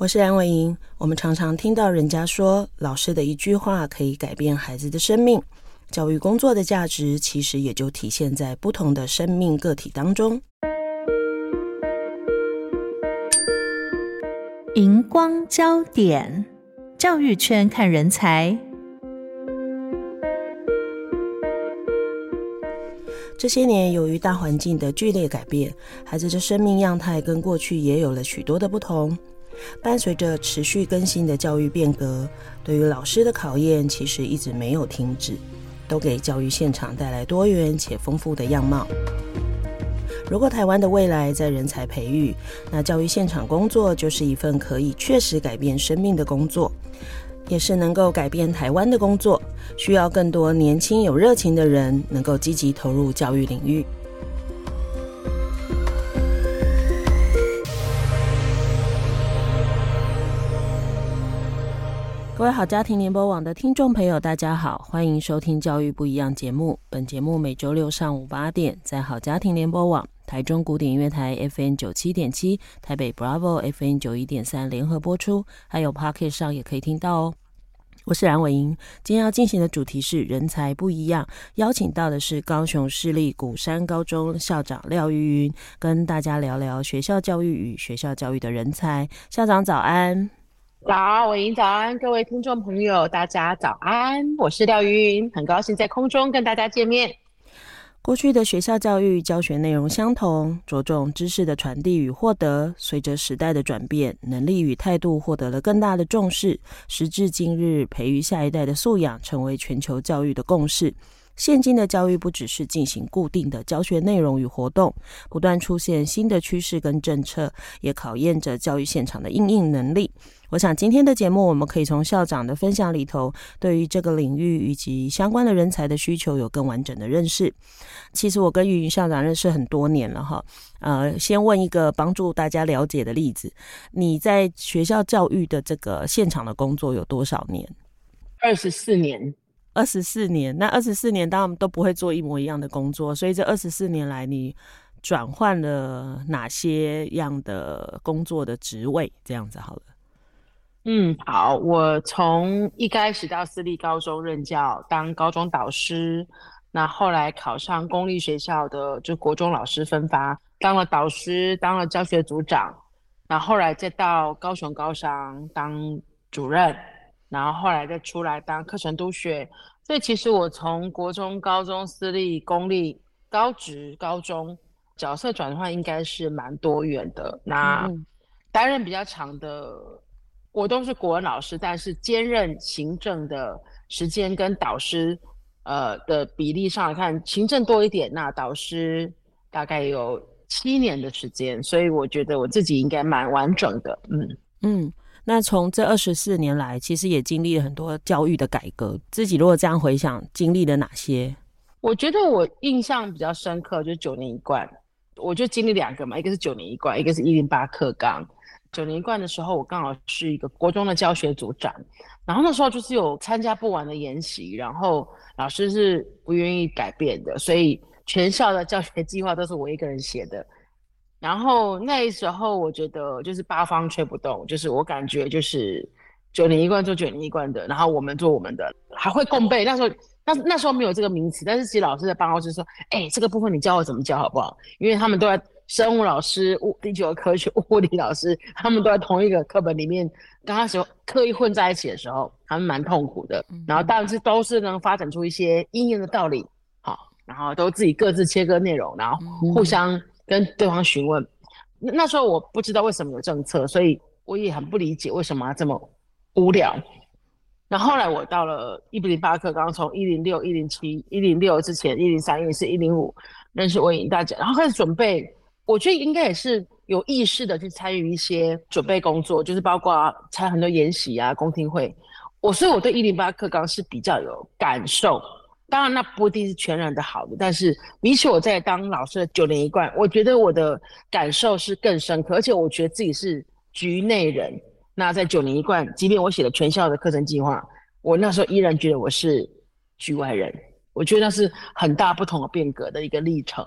我是梁伟莹。我们常常听到人家说，老师的一句话可以改变孩子的生命。教育工作的价值，其实也就体现在不同的生命个体当中。荧光焦点，教育圈看人才。这些年，由于大环境的剧烈改变，孩子的生命样态跟过去也有了许多的不同。伴随着持续更新的教育变革，对于老师的考验其实一直没有停止，都给教育现场带来多元且丰富的样貌。如果台湾的未来在人才培育，那教育现场工作就是一份可以确实改变生命的工作，也是能够改变台湾的工作。需要更多年轻有热情的人，能够积极投入教育领域。各位好家庭联播网的听众朋友，大家好，欢迎收听《教育不一样》节目。本节目每周六上午八点在好家庭联播网、台中古典音乐台 FM 九七点七、台北 Bravo FM 九一点三联合播出，还有 Pocket 上也可以听到哦。我是蓝伟英，今天要进行的主题是人才不一样，邀请到的是高雄市立鼓山高中校长廖玉云，跟大家聊聊学校教育与学校教育的人才。校长早安。早，伟莹早安，各位听众朋友，大家早安，我是廖玉云，很高兴在空中跟大家见面。过去的学校教育教学内容相同，着重知识的传递与获得。随着时代的转变，能力与态度获得了更大的重视。时至今日，培育下一代的素养成为全球教育的共识。现今的教育不只是进行固定的教学内容与活动，不断出现新的趋势跟政策，也考验着教育现场的应应能力。我想今天的节目，我们可以从校长的分享里头，对于这个领域以及相关的人才的需求有更完整的认识。其实我跟玉云校长认识很多年了哈，呃，先问一个帮助大家了解的例子：你在学校教育的这个现场的工作有多少年？二十四年。二十四年，那二十四年当然都不会做一模一样的工作，所以这二十四年来，你转换了哪些样的工作的职位？这样子好了。嗯，好，我从一开始到私立高中任教，当高中导师，那后来考上公立学校的就国中老师分发，当了导师，当了教学组长，那后来再到高雄高商当主任。然后后来再出来当课程督学，所以其实我从国中、高中、私立、公立、高职、高中角色转换应该是蛮多元的。那担任比较长的，我都是国文老师，但是兼任行政的时间跟导师，呃的比例上来看，行政多一点，那导师大概有七年的时间，所以我觉得我自己应该蛮完整的。嗯嗯。那从这二十四年来，其实也经历了很多教育的改革。自己如果这样回想，经历了哪些？我觉得我印象比较深刻就是九年一贯，我就经历两个嘛，一个是九年一贯，一个是一零八课纲。九年一贯的时候，我刚好是一个国中的教学组长，然后那时候就是有参加不完的研习，然后老师是不愿意改变的，所以全校的教学计划都是我一个人写的。然后那时候我觉得就是八方吹不动，就是我感觉就是九年一贯做九年一贯的，然后我们做我们的，还会共备。那时候那那时候没有这个名词，但是其实老师在办公室说：“哎，这个部分你教我怎么教好不好？”因为他们都在生物老师、物地球科学、物理老师，他们都在同一个课本里面。刚开始刻意混在一起的时候，他们蛮痛苦的。然后但是都是能发展出一些应用的道理，好，然后都自己各自切割内容，然后互相。跟对方询问，那时候我不知道为什么有政策，所以我也很不理解为什么要这么无聊。那后，来我到了一零八课，刚刚从一零六、一零七、一零六之前，一零三、一零四、一零五认识伟莹大姐，然后开始准备我觉得应该也是有意识的去参与一些准备工作，就是包括参很多研习啊、公听会。我所以我对一零八课纲是比较有感受。当然，那不一定是全然的好的，但是比起我在当老师的九年一贯，我觉得我的感受是更深刻，而且我觉得自己是局内人。那在九年一贯，即便我写了全校的课程计划，我那时候依然觉得我是局外人。我觉得那是很大不同的变革的一个历程。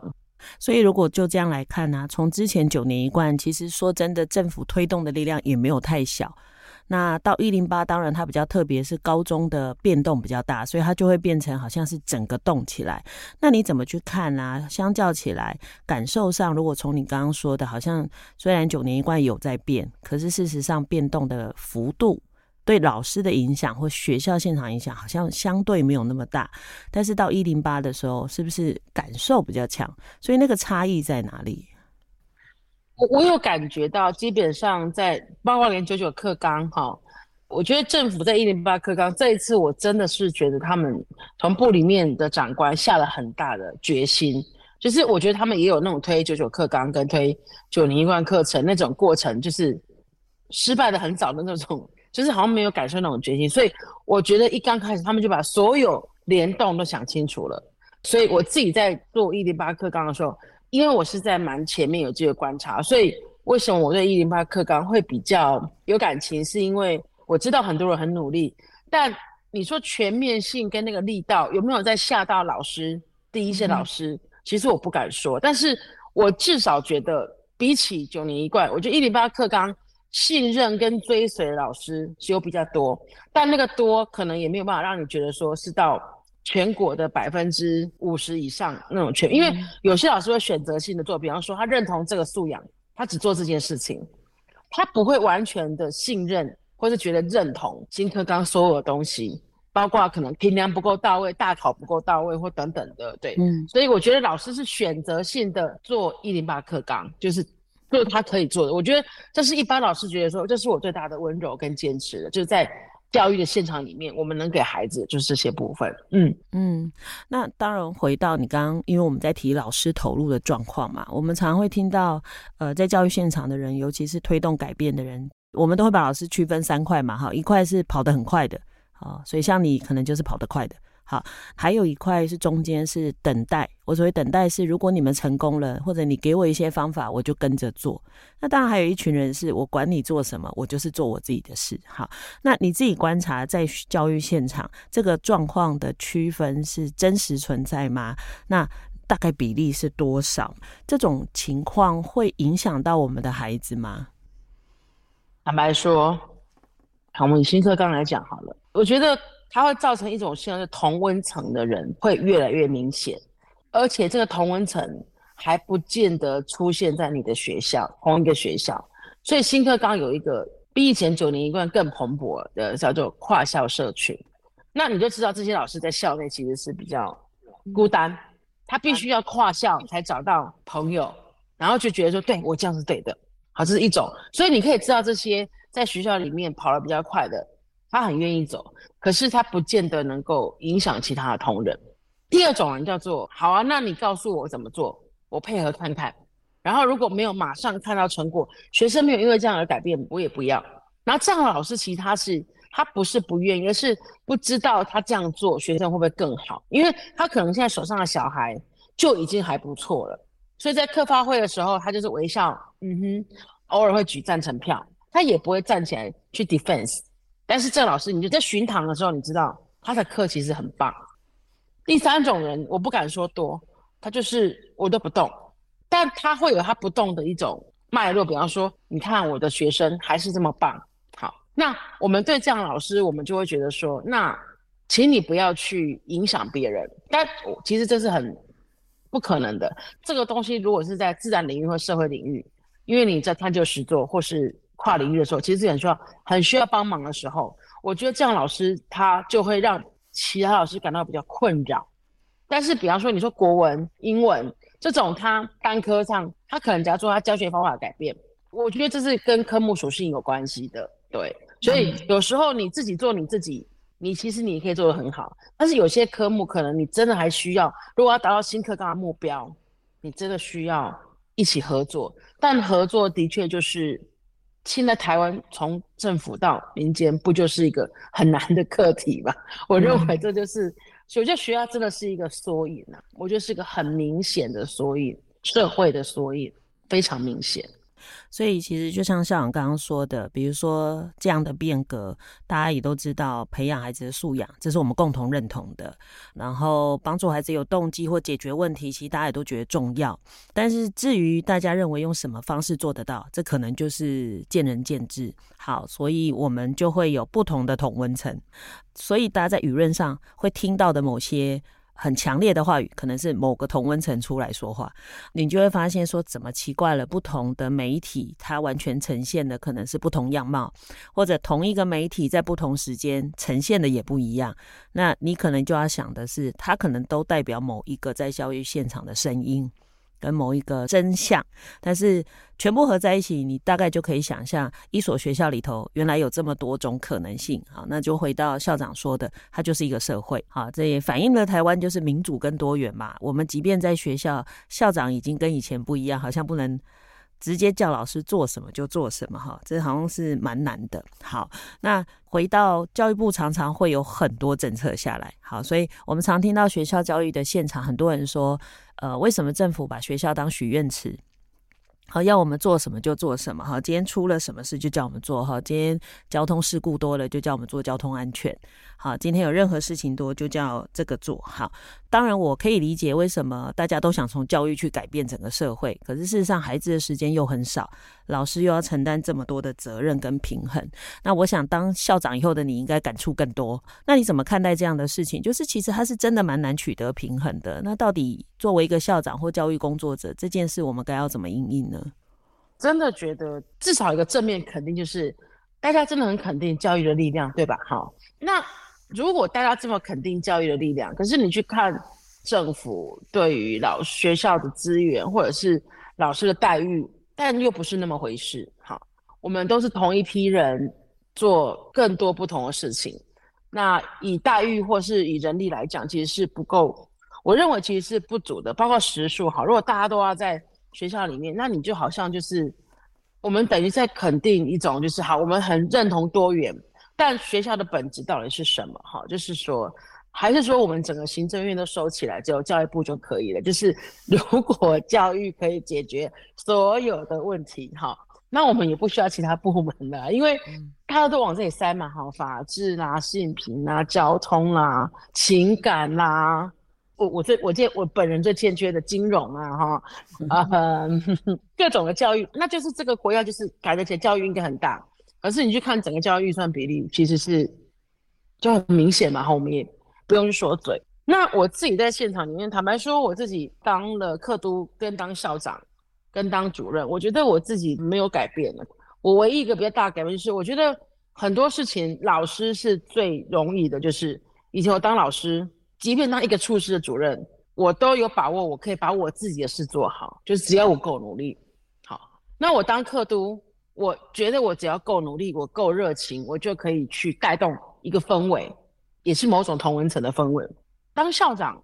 所以，如果就这样来看呢、啊，从之前九年一贯，其实说真的，政府推动的力量也没有太小。那到一零八，当然它比较特别，是高中的变动比较大，所以它就会变成好像是整个动起来。那你怎么去看啊？相较起来，感受上，如果从你刚刚说的，好像虽然九年一贯有在变，可是事实上变动的幅度对老师的影响或学校现场影响，好像相对没有那么大。但是到一零八的时候，是不是感受比较强？所以那个差异在哪里？我我有感觉到，基本上在包括连九九课纲哈，我觉得政府在一零八课纲这一次，我真的是觉得他们从部里面的长官下了很大的决心，就是我觉得他们也有那种推九九课纲跟推九年一贯课程那种过程，就是失败的很早的那种，就是好像没有感受那种决心，所以我觉得一刚开始他们就把所有联动都想清楚了，所以我自己在做一零八课纲的时候。因为我是在蛮前面有这个观察，所以为什么我对一零八课纲会比较有感情？是因为我知道很多人很努力，但你说全面性跟那个力道有没有在吓到老师？第一线老师，其实我不敢说，但是我至少觉得比起九年一贯，我觉得一零八课纲信任跟追随老师是有比较多，但那个多可能也没有办法让你觉得说是到。全国的百分之五十以上那种全，因为有些老师会选择性的做，比方说他认同这个素养，他只做这件事情，他不会完全的信任或是觉得认同新课纲所有的东西，包括可能评量不够到位、大考不够到位或等等的，对，嗯，所以我觉得老师是选择性的做一零八课纲，就是就是他可以做的，我觉得这是一般老师觉得说，这是我最大的温柔跟坚持的，就是在。教育的现场里面，我们能给孩子就是这些部分。嗯嗯，那当然回到你刚刚，因为我们在提老师投入的状况嘛，我们常会听到，呃，在教育现场的人，尤其是推动改变的人，我们都会把老师区分三块嘛，哈，一块是跑得很快的，啊，所以像你可能就是跑得快的。好，还有一块是中间是等待。我所谓等待是，如果你们成功了，或者你给我一些方法，我就跟着做。那当然还有一群人是我管你做什么，我就是做我自己的事。好，那你自己观察在教育现场这个状况的区分是真实存在吗？那大概比例是多少？这种情况会影响到我们的孩子吗？坦白说，好，我们以新课纲来讲好了，我觉得。它会造成一种像是同温层的人会越来越明显，而且这个同温层还不见得出现在你的学校同一个学校，所以新课纲有一个比以前九年一贯更蓬勃的叫做跨校社群，那你就知道这些老师在校内其实是比较孤单，他必须要跨校才找到朋友，然后就觉得说对我这样是对的，好，这是一种，所以你可以知道这些在学校里面跑得比较快的。他很愿意走，可是他不见得能够影响其他的同仁。第二种人叫做好啊，那你告诉我怎么做，我配合看看。然后如果没有马上看到成果，学生没有因为这样而改变，我也不要。然后这样的老师其实他是他不是不愿意，而是不知道他这样做学生会不会更好，因为他可能现在手上的小孩就已经还不错了。所以在课发会的时候，他就是微笑，嗯哼，偶尔会举赞成票，他也不会站起来去 defense。但是郑老师，你就在巡堂的时候，你知道他的课其实很棒。第三种人，我不敢说多，他就是我都不动，但他会有他不动的一种脉络。比方说，你看我的学生还是这么棒，好，那我们对这样老师，我们就会觉得说，那请你不要去影响别人。但其实这是很不可能的。这个东西如果是在自然领域或社会领域，因为你在探究实作或是。跨领域的时候，其实是很需要、很需要帮忙的时候。我觉得这样老师他就会让其他老师感到比较困扰。但是，比方说你说国文、英文这种，他单科上他可能假如说他教学方法改变，我觉得这是跟科目属性有关系的。对，所以有时候你自己做你自己，你其实你可以做得很好。但是有些科目可能你真的还需要，如果要达到新课纲的目标，你真的需要一起合作，但合作的确就是现在台湾从政府到民间不就是一个很难的课题吗？我认为这就是，嗯、所以我觉得学校真的是一个缩影啊，我觉得是一个很明显的缩影，社会的缩影非常明显。所以其实就像校长刚刚说的，比如说这样的变革，大家也都知道，培养孩子的素养，这是我们共同认同的。然后帮助孩子有动机或解决问题，其实大家也都觉得重要。但是至于大家认为用什么方式做得到，这可能就是见仁见智。好，所以我们就会有不同的同温层。所以大家在舆论上会听到的某些。很强烈的话语，可能是某个同温层出来说话，你就会发现说，怎么奇怪了？不同的媒体，它完全呈现的可能是不同样貌，或者同一个媒体在不同时间呈现的也不一样。那你可能就要想的是，它可能都代表某一个在教育现场的声音。跟某一个真相，但是全部合在一起，你大概就可以想象一所学校里头原来有这么多种可能性。好，那就回到校长说的，它就是一个社会。好，这也反映了台湾就是民主跟多元嘛。我们即便在学校，校长已经跟以前不一样，好像不能。直接叫老师做什么就做什么，哈，这好像是蛮难的。好，那回到教育部，常常会有很多政策下来。好，所以我们常听到学校教育的现场，很多人说，呃，为什么政府把学校当许愿池？好，要我们做什么就做什么。哈，今天出了什么事就叫我们做。哈，今天交通事故多了就叫我们做交通安全。好，今天有任何事情多就叫这个做好。当然，我可以理解为什么大家都想从教育去改变整个社会，可是事实上，孩子的时间又很少，老师又要承担这么多的责任跟平衡。那我想，当校长以后的你应该感触更多。那你怎么看待这样的事情？就是其实他是真的蛮难取得平衡的。那到底作为一个校长或教育工作者，这件事我们该要怎么应应呢？真的觉得至少一个正面肯定，就是大家真的很肯定教育的力量，对吧？好，那。如果大家这么肯定教育的力量，可是你去看政府对于老学校的资源或者是老师的待遇，但又不是那么回事。好，我们都是同一批人做更多不同的事情，那以待遇或是以人力来讲，其实是不够。我认为其实是不足的，包括时数。好，如果大家都要在学校里面，那你就好像就是我们等于在肯定一种就是好，我们很认同多元。但学校的本质到底是什么？哈，就是说，还是说我们整个行政院都收起来，只有教育部就可以了？就是 如果教育可以解决所有的问题，哈，那我们也不需要其他部门了，因为大家都往这里塞嘛，哈，法治啦、性平啦、交通啦、情感啦，我我最我见我本人最欠缺的金融啊，哈，啊、呃，各种的教育，那就是这个国家就是改得起来，教育应该很大。可是你去看整个教育预算比例，其实是就很明显嘛，后面不用去说嘴。那我自己在现场里面，坦白说，我自己当了课督，跟当校长，跟当主任，我觉得我自己没有改变了。我唯一一个比较大的改变就是，我觉得很多事情老师是最容易的，就是以前我当老师，即便当一个处室的主任，我都有把握，我可以把我自己的事做好，就是只要我够努力。好，那我当课督。我觉得我只要够努力，我够热情，我就可以去带动一个氛围，也是某种同文层的氛围。当校长，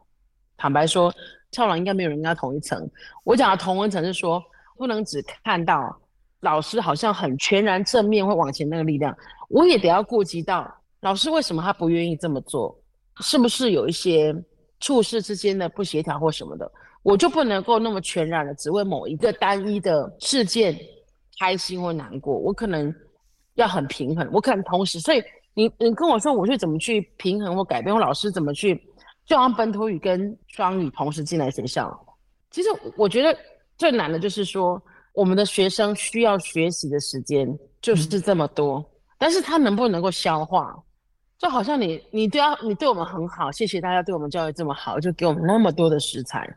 坦白说，校长应该没有人跟他同一层。我讲的同文层是说，不能只看到老师好像很全然正面会往前那个力量，我也得要顾及到老师为什么他不愿意这么做，是不是有一些处事之间的不协调或什么的，我就不能够那么全然的只为某一个单一的事件。开心或难过，我可能要很平衡，我可能同时，所以你你跟我说，我去怎么去平衡或改变？我老师怎么去，就让本土语跟双语同时进来学校？其实我觉得最难的就是说，我们的学生需要学习的时间就是这么多，但是他能不能够消化？就好像你你对要你对我们很好，谢谢大家对我们教育这么好，就给我们那么多的食材，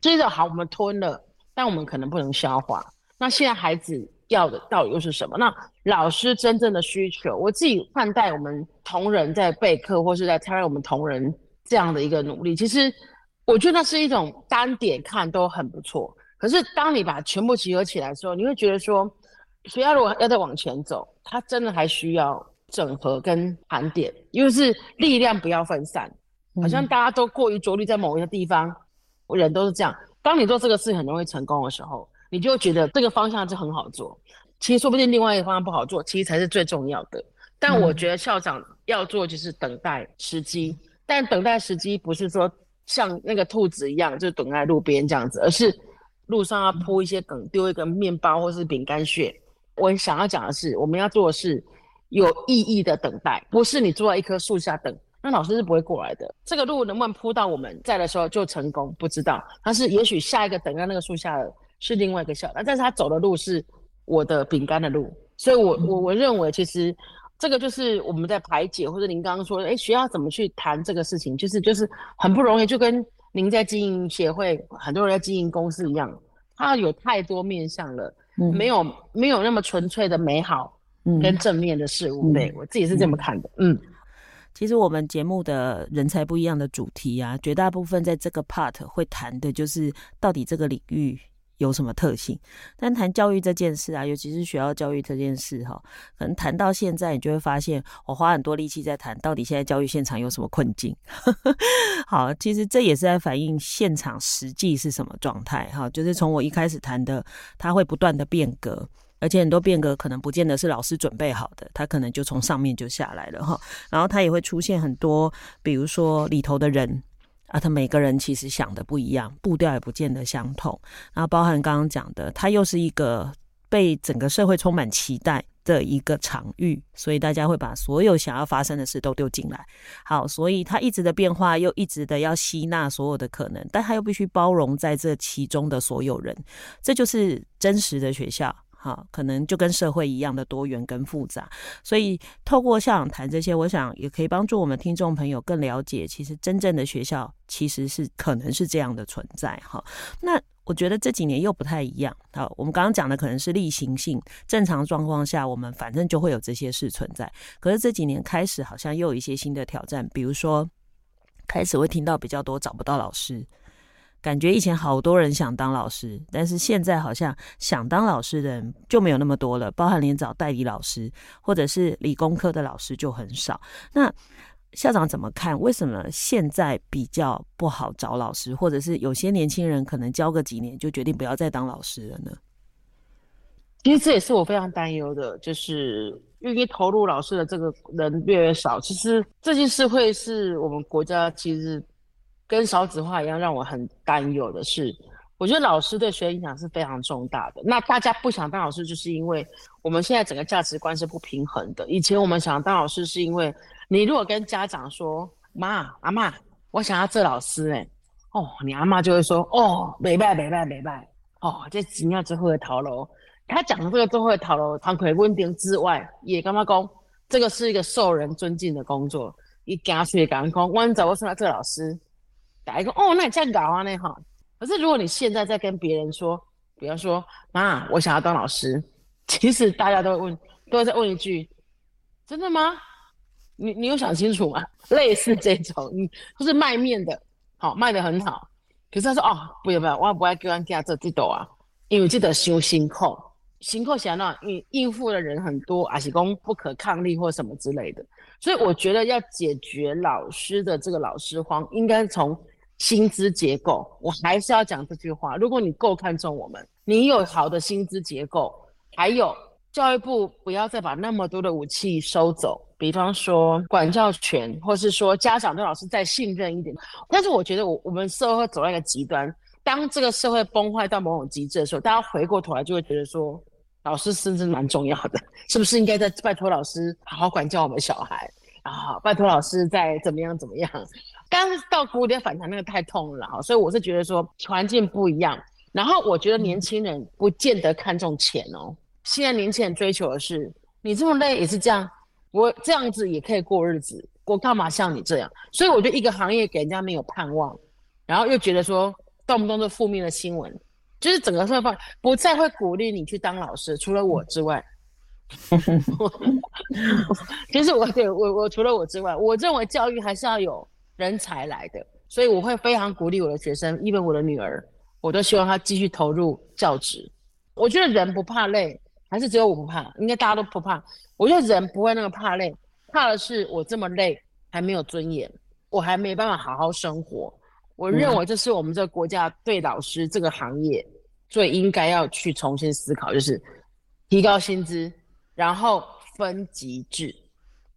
接着好我们吞了，但我们可能不能消化。那现在孩子。要的到底又是什么？那老师真正的需求，我自己看待我们同仁在备课或是在参与我们同仁这样的一个努力，其实我觉得那是一种单点看都很不错。可是当你把全部集合起来的时候，你会觉得说，学校如果要再往前走，它真的还需要整合跟盘点，因为是力量不要分散，好像大家都过于着力在某一个地方，人都是这样。当你做这个事很容易成功的时候。你就觉得这个方向就很好做。其实说不定另外一个方向不好做，其实才是最重要的。但我觉得校长要做就是等待时机，嗯、但等待时机不是说像那个兔子一样，就等在路边这样子，而是路上要铺一些梗，丢一个面包或是饼干屑。我想要讲的是，我们要做的是有意义的等待，不是你坐在一棵树下等，那老师是不会过来的。这个路能不能铺到我们在的时候就成功，不知道。但是也许下一个等在那个树下的是另外一个校长，但是他走的路是我的饼干的路，所以我我我认为其实这个就是我们在排解，或者您刚刚说，哎，学校怎么去谈这个事情，就是就是很不容易，就跟您在经营协会，很多人在经营公司一样，它有太多面向了。嗯、没有没有那么纯粹的美好跟正面的事物，嗯、对我自己是这么看的。嗯，其实我们节目的人才不一样的主题啊，绝大部分在这个 part 会谈的就是到底这个领域。有什么特性？但谈教育这件事啊，尤其是学校教育这件事哈，可能谈到现在，你就会发现，我花很多力气在谈，到底现在教育现场有什么困境？好，其实这也是在反映现场实际是什么状态哈。就是从我一开始谈的，它会不断的变革，而且很多变革可能不见得是老师准备好的，它可能就从上面就下来了哈。然后它也会出现很多，比如说里头的人。啊，他每个人其实想的不一样，步调也不见得相同。然后包含刚刚讲的，他又是一个被整个社会充满期待的一个场域，所以大家会把所有想要发生的事都丢进来。好，所以它一直的变化，又一直的要吸纳所有的可能，但它又必须包容在这其中的所有人，这就是真实的学校。好，可能就跟社会一样的多元跟复杂，所以透过校长谈这些，我想也可以帮助我们听众朋友更了解，其实真正的学校其实是可能是这样的存在。哈，那我觉得这几年又不太一样。好，我们刚刚讲的可能是例行性，正常状况下我们反正就会有这些事存在。可是这几年开始，好像又有一些新的挑战，比如说开始会听到比较多找不到老师。感觉以前好多人想当老师，但是现在好像想当老师的人就没有那么多了，包含连找代理老师或者是理工科的老师就很少。那校长怎么看？为什么现在比较不好找老师，或者是有些年轻人可能教个几年就决定不要再当老师了呢？其实这也是我非常担忧的，就是愿意投入老师的这个人越来越少。其实这件事会是我们国家其实。跟少子化一样，让我很担忧的是，我觉得老师对学生影响是非常重大的。那大家不想当老师，就是因为我们现在整个价值观是不平衡的。以前我们想当老师，是因为你如果跟家长说：“妈，阿妈，我想要做老师。”哎，哦，你阿妈就会说：“哦，没办，没办，没办。”哦，这几年之后的逃楼。他讲的这个最后会逃楼，堂魁问题之外，也跟他讲，这个是一个受人尊敬的工作。一家去讲讲，我走，我说他做老师。打一个哦，那你这样搞啊那哈。可是如果你现在在跟别人说，比方说妈，我想要当老师，其实大家都会问，都会再问一句，真的吗？你你有想清楚吗？类似这种，你就是卖面的，好卖得很好。可是他说哦，不要不要，我不爱叫人家做这道啊，因为这得修辛苦，辛苦想到你应付的人很多，还是讲不可抗力或什么之类的。所以我觉得要解决老师的这个老师荒，应该从薪资结构，我还是要讲这句话。如果你够看重我们，你有好的薪资结构，还有教育部不要再把那么多的武器收走，比方说管教权，或是说家长对老师再信任一点。但是我觉得我我们社会走到一个极端，当这个社会崩坏到某种极致的时候，大家回过头来就会觉得说，老师是不是蛮重要的？是不是应该在拜托老师好好管教我们小孩啊？拜托老师再怎么样怎么样？刚刚到谷底反弹那个太痛了哈，所以我是觉得说环境不一样，然后我觉得年轻人不见得看重钱哦。现在年轻人追求的是，你这么累也是这样，我这样子也可以过日子，我干嘛像你这样？所以我觉得一个行业给人家没有盼望，然后又觉得说动不动就负面的新闻，就是整个社会不再会鼓励你去当老师，除了我之外。其 实我对我我除了我之外，我认为教育还是要有。人才来的，所以我会非常鼓励我的学生，因为我的女儿，我都希望她继续投入教职。我觉得人不怕累，还是只有我不怕？应该大家都不怕。我觉得人不会那么怕累，怕的是我这么累还没有尊严，我还没办法好好生活。我认为这是我们这个国家对老师这个行业最应该要去重新思考，就是提高薪资，然后分级制，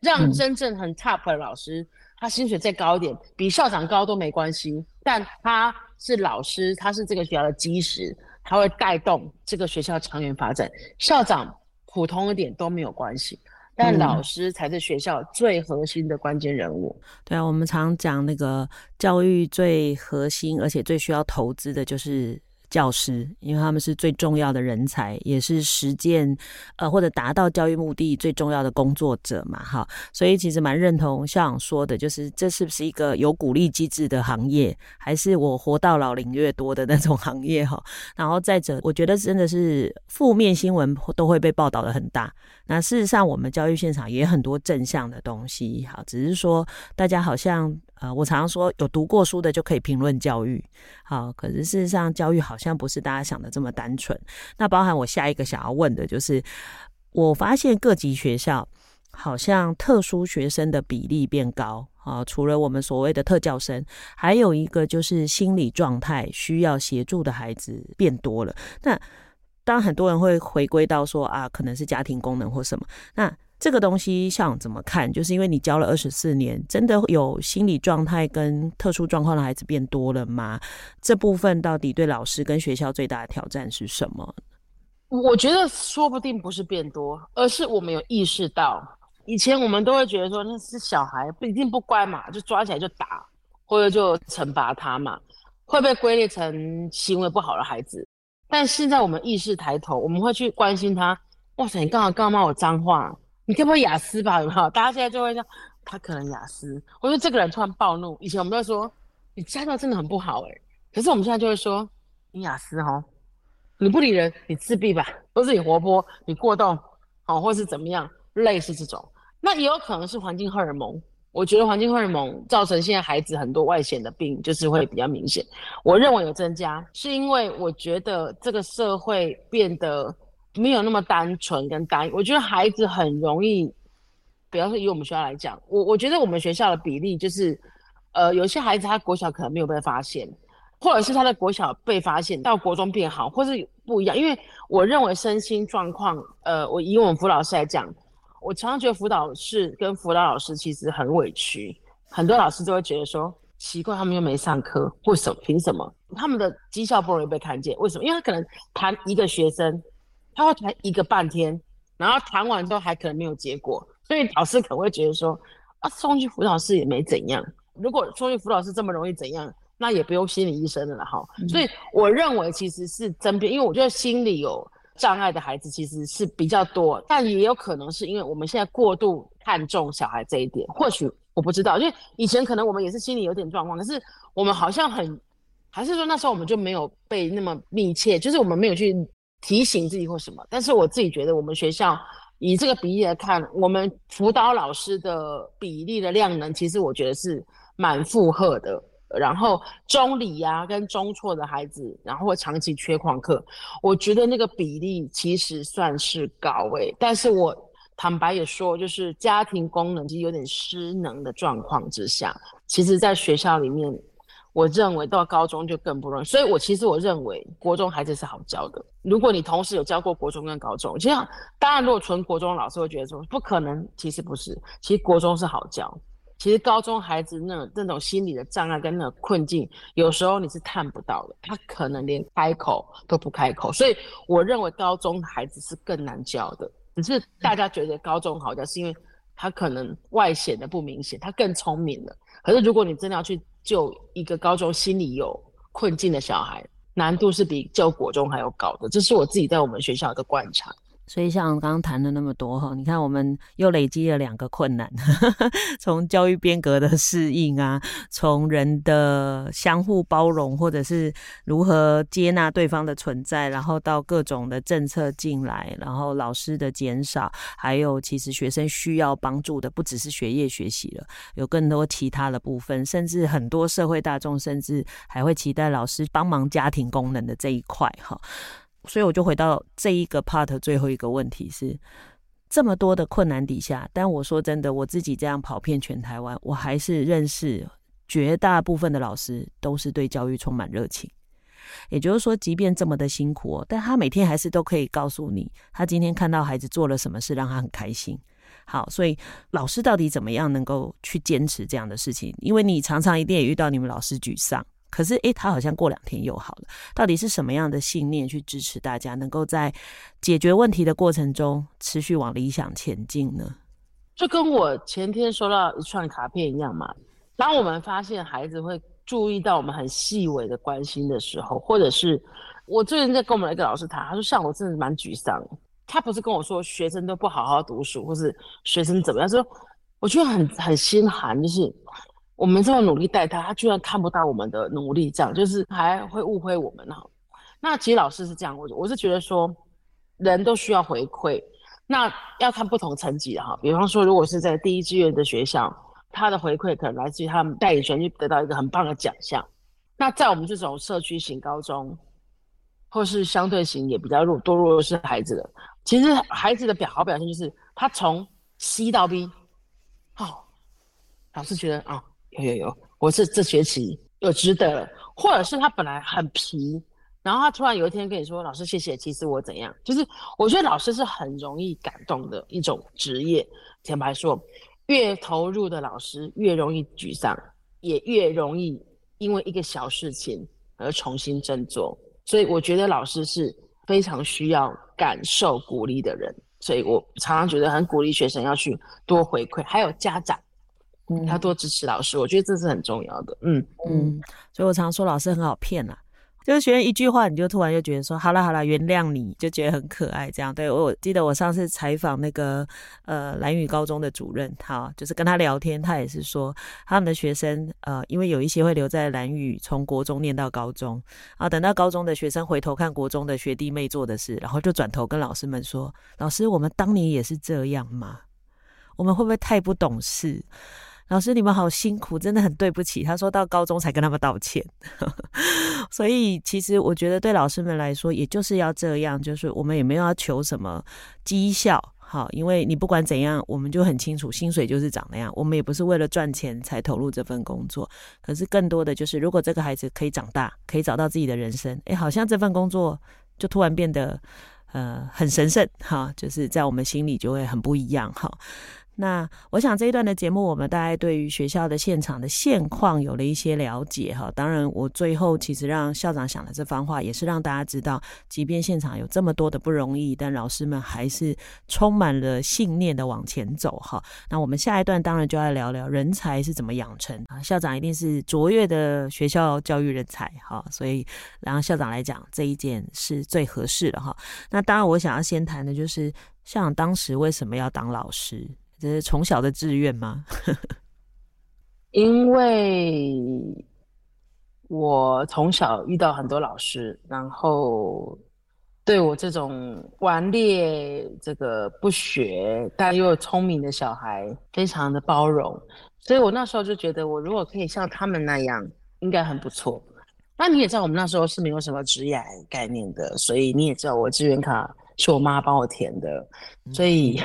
让真正很 top 的老师，嗯、他薪水再高一点，比校长高都没关系，但他是老师，他是这个学校的基石，他会带动这个学校长远发展。校长普通一点都没有关系。但老师才是学校最核心的关键人物。嗯。对啊，我们常讲那个教育最核心，而且最需要投资的就是。教师，因为他们是最重要的人才，也是实践呃或者达到教育目的最重要的工作者嘛，哈，所以其实蛮认同校长说的，就是这是不是一个有鼓励机制的行业，还是我活到老领越多的那种行业哈？然后再者，我觉得真的是负面新闻都会被报道的很大，那事实上我们教育现场也很多正向的东西，哈，只是说大家好像。呃，我常常说，有读过书的就可以评论教育，好，可是事实上，教育好像不是大家想的这么单纯。那包含我下一个想要问的就是，我发现各级学校好像特殊学生的比例变高啊，除了我们所谓的特教生，还有一个就是心理状态需要协助的孩子变多了。那当然很多人会回归到说啊，可能是家庭功能或什么。那这个东西像怎么看？就是因为你教了二十四年，真的有心理状态跟特殊状况的孩子变多了吗？这部分到底对老师跟学校最大的挑战是什么？我觉得说不定不是变多，而是我们有意识到，以前我们都会觉得说那是小孩不一定不乖嘛，就抓起来就打，或者就惩罚他嘛，会被归类成行为不好的孩子。但现在我们意识抬头，我们会去关心他。哇塞，你刚好刚刚骂我脏话。你该不会雅思吧？有没有？大家现在就会说他可能雅思。我说这个人突然暴怒，以前我们都会说你家教真的很不好哎、可是我们现在就会说你雅思哦，你不理人，你自闭吧，或是你活泼，你过动，好，或是怎么样，类似这种。那也有可能是环境荷尔蒙。我觉得环境荷尔蒙造成现在孩子很多外显的病，就是会比较明显。我认为有增加，是因为我觉得这个社会变得。没有那么单纯跟单，我觉得孩子很容易，比方说以我们学校来讲，我我觉得我们学校的比例就是，呃，有些孩子他国小可能没有被发现，或者是他的国小被发现到国中变好，或是不一样。因为我认为身心状况，呃，我以我们辅导师来讲，我常常觉得辅导室跟辅导老师其实很委屈，很多老师都会觉得说，奇怪，他们又没上课，为什么？凭什么？他们的绩效不容易被看见？为什么？因为他可能谈一个学生。他会谈一个半天，然后谈完之后还可能没有结果，所以老师可能会觉得说，啊，送去辅导室也没怎样。如果送去辅导室这么容易怎样，那也不用心理医生了哈。嗯、所以我认为其实是争辩，因为我觉得心理有障碍的孩子其实是比较多，但也有可能是因为我们现在过度看重小孩这一点，或许我不知道，因为以前可能我们也是心理有点状况，可是我们好像很，还是说那时候我们就没有被那么密切，就是我们没有去。提醒自己或什么，但是我自己觉得，我们学校以这个比例来看，我们辅导老师的比例的量能，其实我觉得是蛮负荷的。然后中理呀、跟中辍的孩子，然后会长期缺旷课，我觉得那个比例其实算是高位、但是我坦白也说，就是家庭功能其实有点失能的状况之下，其实在学校里面。我认为到高中就更不容易，所以我其实我认为国中孩子是好教的。如果你同时有教过国中跟高中，其实当然如果纯国中老师会觉得说不可能，其实不是，其实国中是好教。其实高中孩子那那种心理的障碍跟那种困境，有时候你是看不到的，他可能连开口都不开口。所以我认为高中孩子是更难教的，只是大家觉得高中好教，是因为他可能外显的不明显，他更聪明了。可是如果你真的要去，救一个高中心理有困境的小孩，难度是比救国中还要高的，这是我自己在我们学校的观察。所以像刚刚谈了那么多哈，你看我们又累积了两个困难，从教育变革的适应啊，从人的相互包容或者是如何接纳对方的存在，然后到各种的政策进来，然后老师的减少，还有其实学生需要帮助的不只是学业学习了，有更多其他的部分，甚至很多社会大众甚至还会期待老师帮忙家庭功能的这一块哈。所以我就回到这一个 part 最后一个问题是，这么多的困难底下，但我说真的，我自己这样跑遍全台湾，我还是认识绝大部分的老师都是对教育充满热情。也就是说，即便这么的辛苦，但他每天还是都可以告诉你，他今天看到孩子做了什么事让他很开心。好，所以老师到底怎么样能够去坚持这样的事情？因为你常常一定也遇到你们老师沮丧，可是诶，他好像过两天又好了。到底是什么样的信念去支持大家能够在解决问题的过程中持续往理想前进呢？就跟我前天收到一串卡片一样嘛。当我们发现孩子会注意到我们很细微的关心的时候，或者是我最近在跟我们的一个老师谈，他说像我真的蛮沮丧。他不是跟我说学生都不好好读书，或是学生怎么样，说我觉得很很心寒，就是我们这么努力带他，他居然看不到我们的努力，这样就是还会误会我们哈。那其实老师是这样，我我是觉得说人都需要回馈。那要看不同层级的哈，比方说，如果是在第一志愿的学校，他的回馈可能来自于他们带领学生得到一个很棒的奖项。那在我们这种社区型高中，或是相对型也比较弱多弱势孩子的，其实孩子的表好表现就是他从 C 到 B，哦，老师觉得啊、哦，有有有，我是这学期有值得了，或者是他本来很皮。然后他突然有一天跟你说：“老师，谢谢。”其实我怎样？就是我觉得老师是很容易感动的一种职业。坦白说，越投入的老师越容易沮丧，也越容易因为一个小事情而重新振作。所以我觉得老师是非常需要感受鼓励的人。所以我常常觉得很鼓励学生要去多回馈，还有家长，嗯，要多支持老师。我觉得这是很重要的。嗯嗯，所以我常常说老师很好骗啊。就是学生一句话，你就突然就觉得说好了好了，原谅你，就觉得很可爱。这样，对，我记得我上次采访那个呃蓝宇高中的主任，好，就是跟他聊天，他也是说他们的学生呃，因为有一些会留在蓝宇，从国中念到高中，啊，等到高中的学生回头看国中的学弟妹做的事，然后就转头跟老师们说：“老师，我们当年也是这样吗？我们会不会太不懂事？”老师，你们好辛苦，真的很对不起。他说到高中才跟他们道歉，所以其实我觉得对老师们来说，也就是要这样，就是我们也没有要求什么绩效，好，因为你不管怎样，我们就很清楚，薪水就是长那样。我们也不是为了赚钱才投入这份工作，可是更多的就是，如果这个孩子可以长大，可以找到自己的人生，诶，好像这份工作就突然变得呃很神圣，哈，就是在我们心里就会很不一样，哈。那我想这一段的节目，我们大概对于学校的现场的现况有了一些了解哈。当然，我最后其实让校长讲的这番话，也是让大家知道，即便现场有这么多的不容易，但老师们还是充满了信念的往前走哈。那我们下一段当然就要聊聊人才是怎么养成啊。校长一定是卓越的学校教育人才哈，所以然后校长来讲这一件是最合适的哈。那当然，我想要先谈的就是校长当时为什么要当老师？这是从小的志愿吗？因为我从小遇到很多老师，然后对我这种顽劣、这个不学但又聪明的小孩，非常的包容，所以我那时候就觉得，我如果可以像他们那样，应该很不错。那你也知道，我们那时候是没有什么职业概念的，所以你也知道，我志愿卡是我妈帮我填的，所以。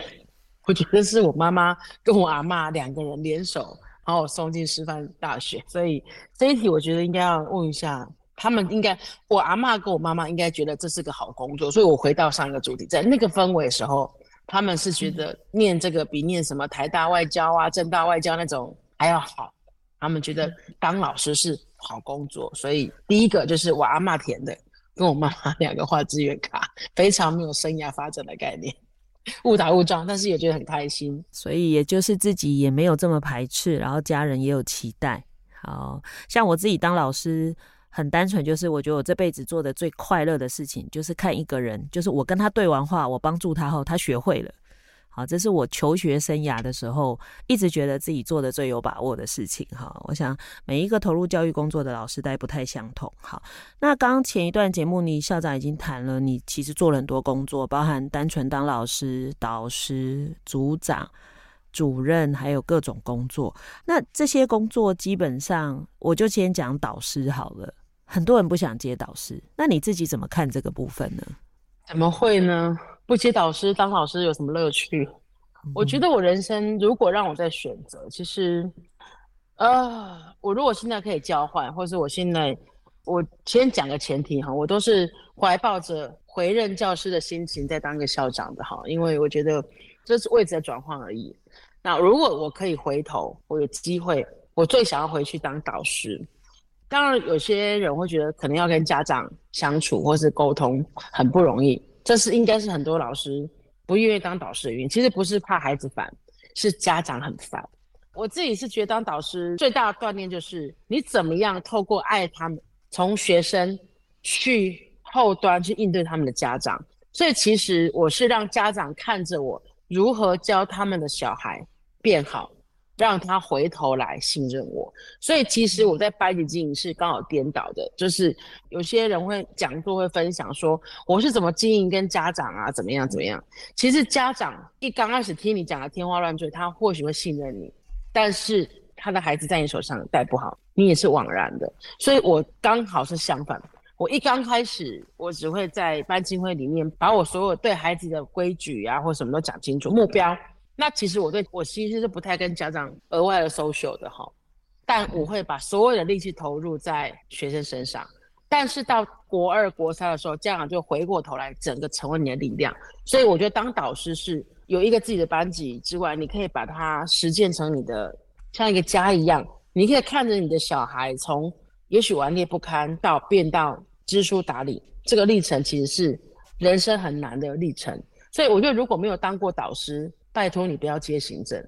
我觉得是我妈妈跟我阿嬷两个人联手，把我送进师范大学。所以这一题，我觉得应该要问一下他们。应该我阿嬷跟我妈妈应该觉得这是个好工作。所以我回到上一个主题，在那个氛围的时候，他们是觉得念这个比念什么台大外交啊、政大外交那种还要好。他们觉得当老师是好工作。所以第一个就是我阿嬷填的，跟我妈妈两个画志愿卡，非常没有生涯发展的概念。误打误撞，但是也觉得很开心，所以也就是自己也没有这么排斥，然后家人也有期待。好像我自己当老师，很单纯，就是我觉得我这辈子做的最快乐的事情，就是看一个人，就是我跟他对完话，我帮助他后，他学会了。好，这是我求学生涯的时候一直觉得自己做的最有把握的事情。哈，我想每一个投入教育工作的老师都不太相同。好，那刚刚前一段节目，你校长已经谈了，你其实做了很多工作，包含单纯当老师、导师、组长、主任，还有各种工作。那这些工作基本上，我就先讲导师好了。很多人不想接导师，那你自己怎么看这个部分呢？怎么会呢？不接导师当老师有什么乐趣？我觉得我人生如果让我再选择，其实，呃，我如果现在可以交换，或是我现在我先讲个前提哈，我都是怀抱着回任教师的心情在当一个校长的哈，因为我觉得这是位置的转换而已。那如果我可以回头，我有机会，我最想要回去当导师。当然，有些人会觉得可能要跟家长相处或是沟通很不容易，这是应该是很多老师不愿意当导师的原因。其实不是怕孩子烦，是家长很烦。我自己是觉得当导师最大的锻炼就是你怎么样透过爱他们，从学生去后端去应对他们的家长。所以其实我是让家长看着我如何教他们的小孩变好。让他回头来信任我，所以其实我在班级经营是刚好颠倒的，就是有些人会讲座会分享说我是怎么经营跟家长啊怎么样怎么样。其实家长一刚开始听你讲的天花乱坠，他或许会信任你，但是他的孩子在你手上带不好，你也是枉然的。所以我刚好是相反，我一刚开始我只会在班级会里面把我所有对孩子的规矩啊或什么都讲清楚，目标。那其实我对我其实是不太跟家长额外的 social 的哈，但我会把所有的力气投入在学生身上。但是到国二、国三的时候，家长就回过头来，整个成为你的力量。所以我觉得当导师是有一个自己的班级之外，你可以把它实践成你的像一个家一样。你可以看着你的小孩从也许顽劣不堪到变到知书达理，这个历程其实是人生很难的历程。所以我觉得如果没有当过导师，拜托你不要接行政。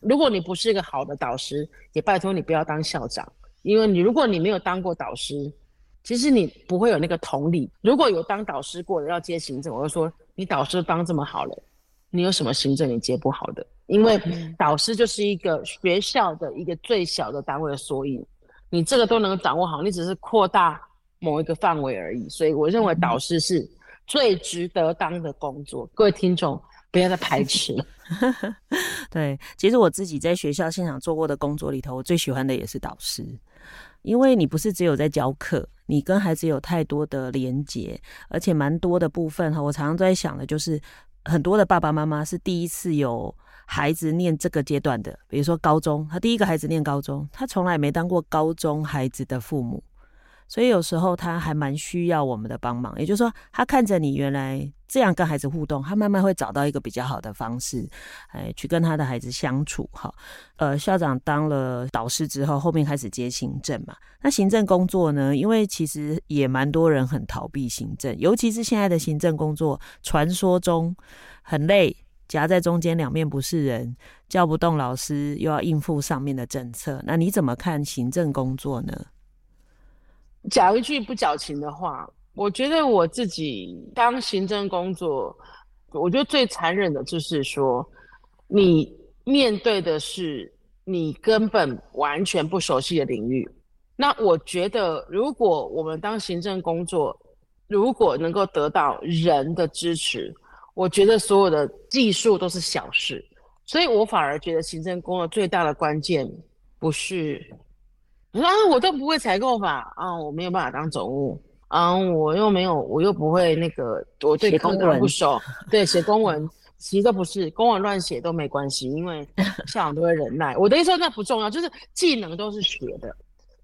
如果你不是一个好的导师，也拜托你不要当校长，因为你如果你没有当过导师，其实你不会有那个同理。如果有当导师过的要接行政，我就说你导师当这么好了，你有什么行政你接不好的？因为导师就是一个学校的一个最小的单位的缩影，你这个都能掌握好，你只是扩大某一个范围而已。所以我认为导师是最值得当的工作。各位听众。不要再排斥了。对，其实我自己在学校现场做过的工作里头，我最喜欢的也是导师，因为你不是只有在教课，你跟孩子有太多的连结，而且蛮多的部分哈。我常常在想的就是，很多的爸爸妈妈是第一次有孩子念这个阶段的，比如说高中，他第一个孩子念高中，他从来没当过高中孩子的父母。所以有时候他还蛮需要我们的帮忙，也就是说，他看着你原来这样跟孩子互动，他慢慢会找到一个比较好的方式，哎，去跟他的孩子相处。哈，呃，校长当了导师之后，后面开始接行政嘛。那行政工作呢？因为其实也蛮多人很逃避行政，尤其是现在的行政工作，传说中很累，夹在中间两面不是人，叫不动老师，又要应付上面的政策。那你怎么看行政工作呢？讲一句不矫情的话，我觉得我自己当行政工作，我觉得最残忍的就是说，你面对的是你根本完全不熟悉的领域。那我觉得，如果我们当行政工作，如果能够得到人的支持，我觉得所有的技术都是小事。所以我反而觉得行政工作最大的关键不是。啊，我都不会采购法啊，我没有办法当总务啊，我又没有，我又不会那个，我对公文不熟，对，写公文其实都不是，公文乱写都没关系，因为 校长都会忍耐。我的意思说那不重要，就是技能都是学的。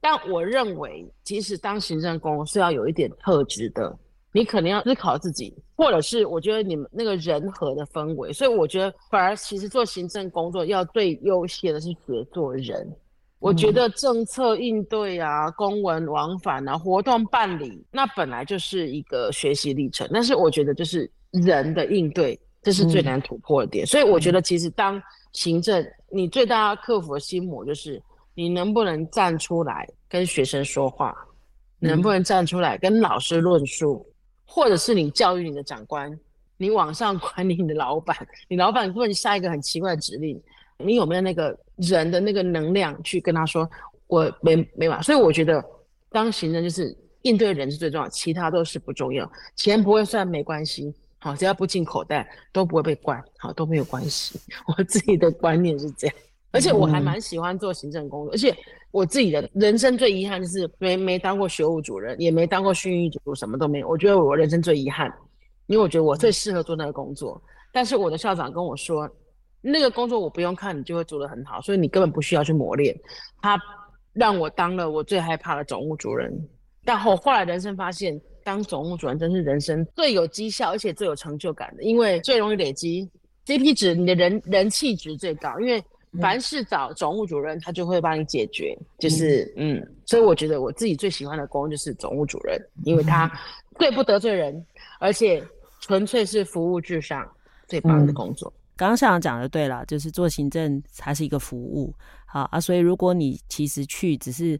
但我认为，其实当行政工是要有一点特质的，你可能要思考自己，或者是我觉得你们那个人和的氛围。所以我觉得，反而其实做行政工作要最优先的是学做人。我觉得政策应对啊，公文往返啊，活动办理，那本来就是一个学习历程。但是我觉得就是人的应对，这是最难突破的点。嗯、所以我觉得其实当行政，你最大要克服的心魔就是你能不能站出来跟学生说话，嗯、能不能站出来跟老师论述，或者是你教育你的长官，你往上管理你的老板，你老板问下一个很奇怪的指令。你有没有那个人的那个能量去跟他说，我没没完，所以我觉得当行政就是应对人是最重要，其他都是不重要。钱不会算没关系，好，只要不进口袋都不会被关，好，都没有关系。我自己的观念是这样，而且我还蛮喜欢做行政工作，而且我自己的人生最遗憾就是没没当过学务主任，也没当过训育组，什么都没有。我觉得我人生最遗憾，因为我觉得我最适合做那个工作，但是我的校长跟我说。那个工作我不用看，你就会做得很好，所以你根本不需要去磨练。他让我当了我最害怕的总务主任，但后后来人生发现，当总务主任真是人生最有绩效，而且最有成就感的，因为最容易累积 CP 值，你的人人气值最高。因为凡是找总务主任，他就会帮你解决。就是嗯，嗯，所以我觉得我自己最喜欢的工就是总务主任，因为他最不得罪人，而且纯粹是服务至上，最棒的工作。刚刚校长讲的对了，就是做行政它是一个服务，好啊，所以如果你其实去只是。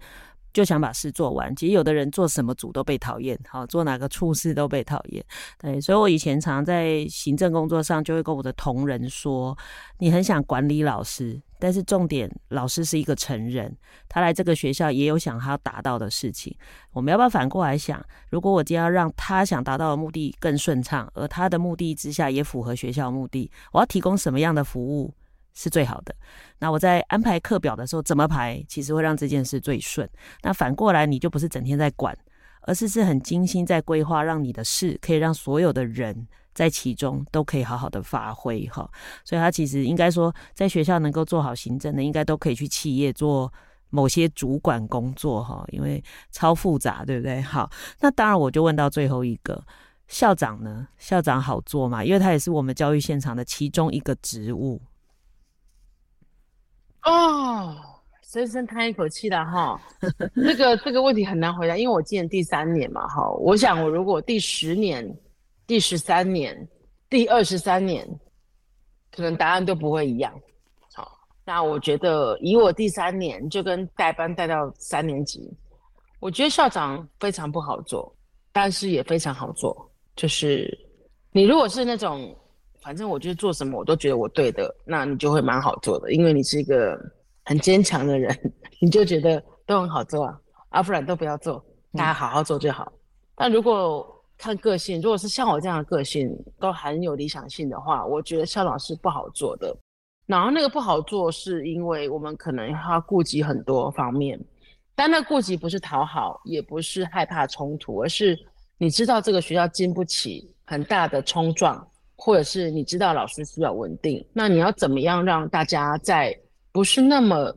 就想把事做完。其实有的人做什么组都被讨厌，好，做哪个处事都被讨厌。对，所以我以前常在行政工作上就会跟我的同仁说：“你很想管理老师，但是重点，老师是一个成人，他来这个学校也有想他要达到的事情。我们要不要反过来想？如果我今天要让他想达到的目的更顺畅，而他的目的之下也符合学校目的，我要提供什么样的服务？”是最好的。那我在安排课表的时候怎么排，其实会让这件事最顺。那反过来，你就不是整天在管，而是是很精心在规划，让你的事可以让所有的人在其中都可以好好的发挥哈。所以他其实应该说，在学校能够做好行政的，应该都可以去企业做某些主管工作哈，因为超复杂，对不对？好，那当然我就问到最后一个校长呢，校长好做吗？因为他也是我们教育现场的其中一个职务。哦，深深叹一口气了哈。这个这个问题很难回答，因为我今年第三年嘛哈。我想我如果第十年、第十三年、第二十三年，可能答案都不会一样。好，那我觉得以我第三年就跟带班带到三年级，我觉得校长非常不好做，但是也非常好做。就是你如果是那种。反正我觉得做什么我都觉得我对的，那你就会蛮好做的，因为你是一个很坚强的人，你就觉得都很好做啊，啊不然都不要做，大家好好做就好。那、嗯、如果看个性，如果是像我这样的个性，都很有理想性的话，我觉得校长是不好做的。然后那个不好做，是因为我们可能要顾及很多方面，但那顾及不是讨好，也不是害怕冲突，而是你知道这个学校经不起很大的冲撞。或者是你知道老师需要稳定，那你要怎么样让大家在不是那么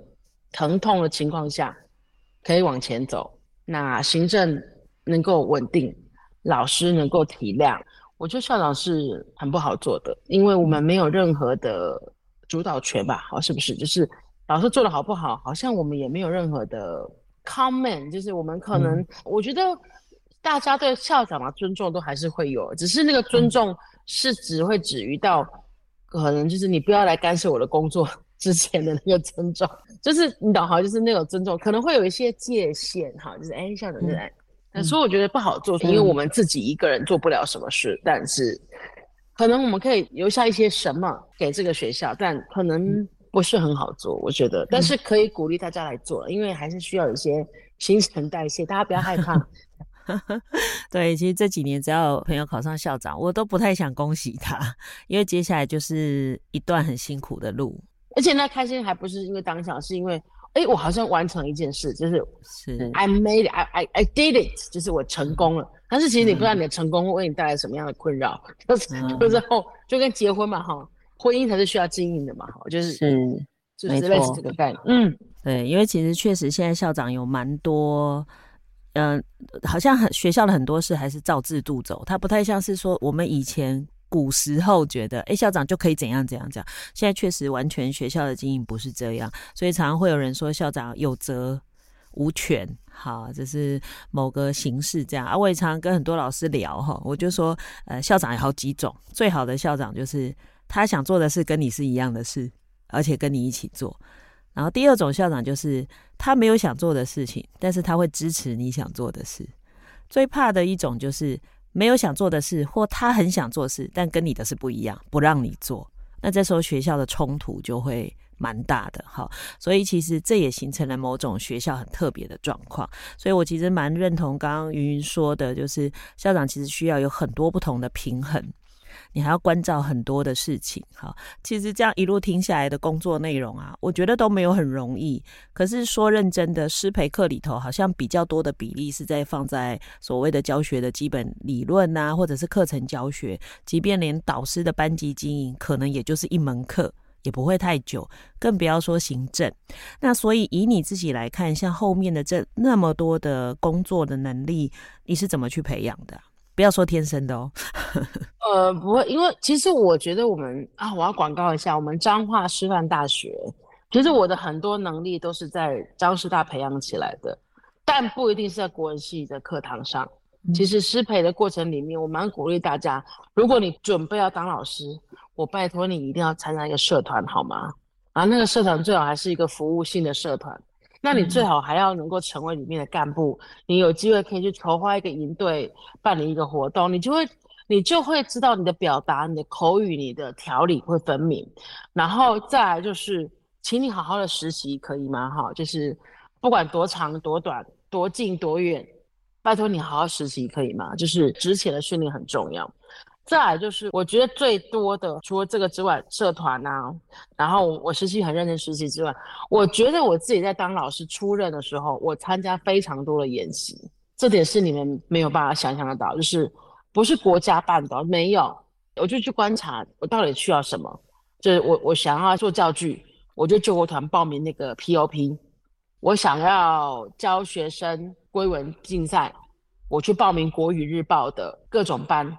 疼痛的情况下可以往前走？那行政能够稳定，老师能够体谅，我觉得校长是很不好做的，因为我们没有任何的主导权吧？好，是不是？就是老师做的好不好，好像我们也没有任何的 comment，就是我们可能、嗯、我觉得大家对校长的尊重都还是会有，只是那个尊重、嗯。是只会止于到，可能就是你不要来干涉我的工作之前的那个尊重，就是你懂哈，就是那种尊重可能会有一些界限哈，就是哎，校长在，嗯、所以我觉得不好做，因为我们自己一个人做不了什么事，嗯、但是可能我们可以留下一些什么给这个学校，但可能不是很好做，我觉得，但是可以鼓励大家来做，因为还是需要有一些新陈代谢，大家不要害怕。对，其实这几年只要有朋友考上校长，我都不太想恭喜他，因为接下来就是一段很辛苦的路。而且那开心还不是因为当下，是因为哎，我好像完成一件事，就是是 I made it, I I I did it，就是我成功了。但是其实你不知道你的成功会为你带来什么样的困扰，嗯、就 是就是后就跟结婚嘛哈，婚姻才是需要经营的嘛哈，就是是就是类似这个概念。嗯，对，因为其实确实现在校长有蛮多。嗯，好像很学校的很多事还是照制度走，它不太像是说我们以前古时候觉得，哎，校长就可以怎样怎样讲。现在确实完全学校的经营不是这样，所以常常会有人说校长有责无权，好，这是某个形式这样。啊，我也常常跟很多老师聊哈，我就说，呃，校长有好几种，最好的校长就是他想做的事跟你是一样的事，而且跟你一起做。然后第二种校长就是他没有想做的事情，但是他会支持你想做的事。最怕的一种就是没有想做的事，或他很想做事，但跟你的是不一样，不让你做。那这时候学校的冲突就会蛮大的。哈，所以其实这也形成了某种学校很特别的状况。所以我其实蛮认同刚刚云云说的，就是校长其实需要有很多不同的平衡。你还要关照很多的事情，哈，其实这样一路听下来的工作内容啊，我觉得都没有很容易。可是说认真的，师培课里头好像比较多的比例是在放在所谓的教学的基本理论啊，或者是课程教学。即便连导师的班级经营，可能也就是一门课，也不会太久，更不要说行政。那所以以你自己来看，像后面的这那么多的工作的能力，你是怎么去培养的？不要说天生的哦。呃，不会，因为其实我觉得我们啊，我要广告一下，我们彰化师范大学，其实我的很多能力都是在彰师大培养起来的，但不一定是在国文系的课堂上。其实师培的过程里面，我蛮鼓励大家，如果你准备要当老师，我拜托你一定要参加一个社团，好吗？然后那个社团最好还是一个服务性的社团，那你最好还要能够成为里面的干部，你有机会可以去筹划一个营队，办理一个活动，你就会你就会知道你的表达、你的口语、你的条理会分明。然后再来就是，请你好好的实习，可以吗？哈，就是不管多长多短、多近多远。拜托你好好实习可以吗？就是之前的训练很重要。再来就是我觉得最多的，除了这个之外，社团啊，然后我实习很认真实习之外，我觉得我自己在当老师初任的时候，我参加非常多的演习，这点是你们没有办法想象得到，就是不是国家办的，没有，我就去观察我到底需要什么，就是我我想要做教具，我就救国团报名那个 POP。我想要教学生归文竞赛，我去报名国语日报的各种班，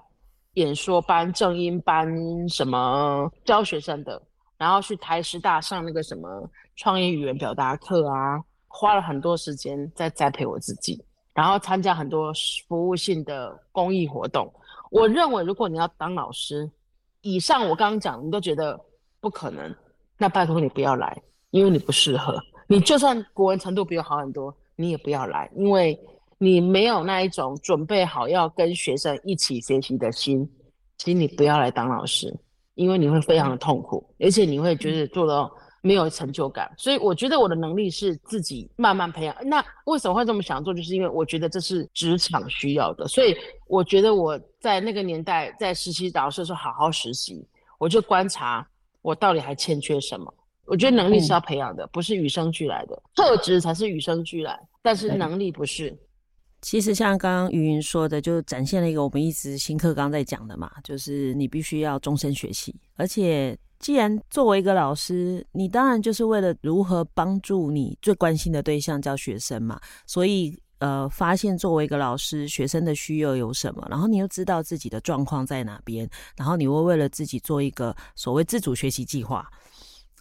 演说班、正音班，什么教学生的，然后去台师大上那个什么创意语言表达课啊，花了很多时间在栽培我自己，然后参加很多服务性的公益活动。我认为，如果你要当老师，以上我刚刚讲你都觉得不可能，那拜托你不要来，因为你不适合。你就算国文程度比我好很多，你也不要来，因为你没有那一种准备好要跟学生一起学习的心。请你不要来当老师，因为你会非常的痛苦，而且你会觉得做的没有成就感。所以我觉得我的能力是自己慢慢培养。那为什么会这么想做？就是因为我觉得这是职场需要的。所以我觉得我在那个年代在实习导师的时候好好实习，我就观察我到底还欠缺什么。我觉得能力是要培养的，嗯、不是与生俱来的，特质才是与生俱来，但是能力不是。其实像刚刚云云说的，就展现了一个我们一直新课刚在讲的嘛，就是你必须要终身学习，而且既然作为一个老师，你当然就是为了如何帮助你最关心的对象叫学生嘛，所以呃，发现作为一个老师，学生的需要有什么，然后你又知道自己的状况在哪边，然后你会为了自己做一个所谓自主学习计划。